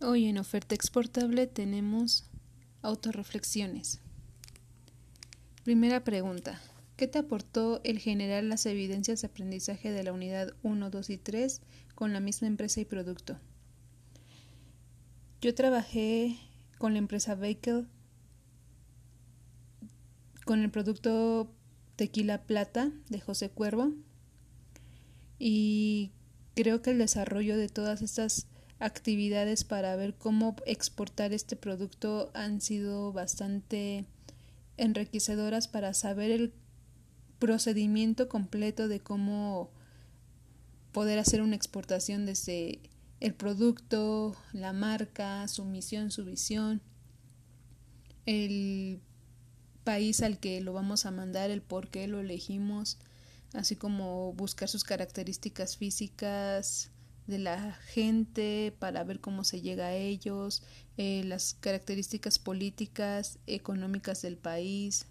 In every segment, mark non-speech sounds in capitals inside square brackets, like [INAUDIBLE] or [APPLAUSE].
Hoy en oferta exportable tenemos autorreflexiones. Primera pregunta. ¿Qué te aportó el generar las evidencias de aprendizaje de la unidad 1, 2 y 3 con la misma empresa y producto? Yo trabajé con la empresa Bakel con el producto Tequila Plata de José Cuervo y creo que el desarrollo de todas estas actividades para ver cómo exportar este producto han sido bastante enriquecedoras para saber el procedimiento completo de cómo poder hacer una exportación desde el producto, la marca, su misión, su visión, el país al que lo vamos a mandar, el por qué lo elegimos, así como buscar sus características físicas, de la gente para ver cómo se llega a ellos, eh, las características políticas, económicas del país,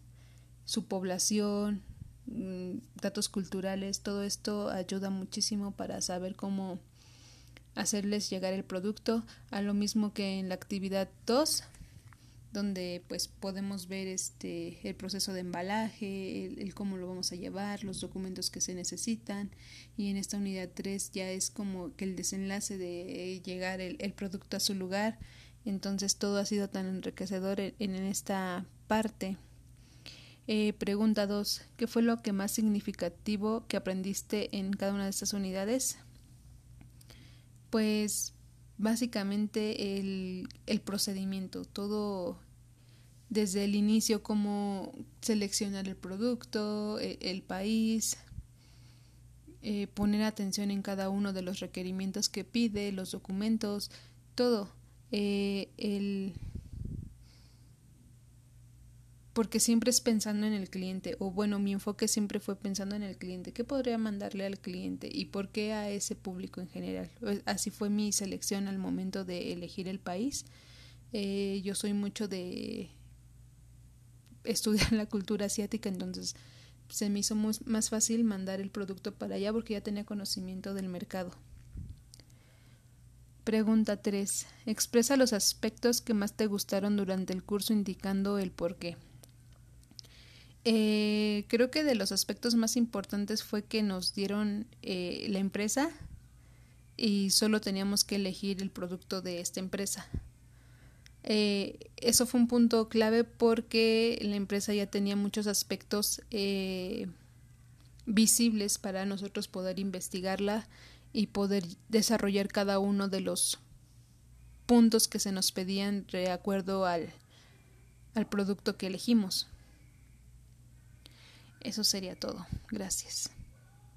su población, mm, datos culturales, todo esto ayuda muchísimo para saber cómo hacerles llegar el producto, a lo mismo que en la actividad 2 donde pues podemos ver este el proceso de embalaje, el, cómo lo vamos a llevar, los documentos que se necesitan y en esta unidad 3 ya es como que el desenlace de llegar el, producto a su lugar, entonces todo ha sido tan enriquecedor en, esta parte. Eh, pregunta 2. ¿Qué fue lo que más significativo que aprendiste en cada una de estas unidades? Pues básicamente el, el procedimiento, todo desde el inicio cómo seleccionar el producto, e, el, país, eh, poner atención en cada uno de los requerimientos que pide, los documentos, todo. Eh, el porque siempre es pensando en el cliente, o bueno, mi enfoque siempre fue pensando en el cliente, ¿qué podría mandarle al cliente y por qué a ese público en general? Pues, así fue mi selección al momento de elegir el país. Eh, yo soy mucho de estudiar [LAUGHS] la cultura asiática, entonces se me hizo más fácil mandar el producto para allá porque ya tenía conocimiento del mercado. Pregunta 3. Expresa los aspectos que más te gustaron durante el curso indicando el por qué. Eh, creo que de los aspectos más importantes fue que nos dieron eh, la empresa y solo teníamos que elegir el producto de esta empresa. Eh, eso fue un punto clave porque la empresa ya tenía muchos aspectos visibles para nosotros poder investigarla y poder desarrollar cada uno de los puntos que se nos pedían de acuerdo al producto que elegimos. Eso sería todo. Gracias.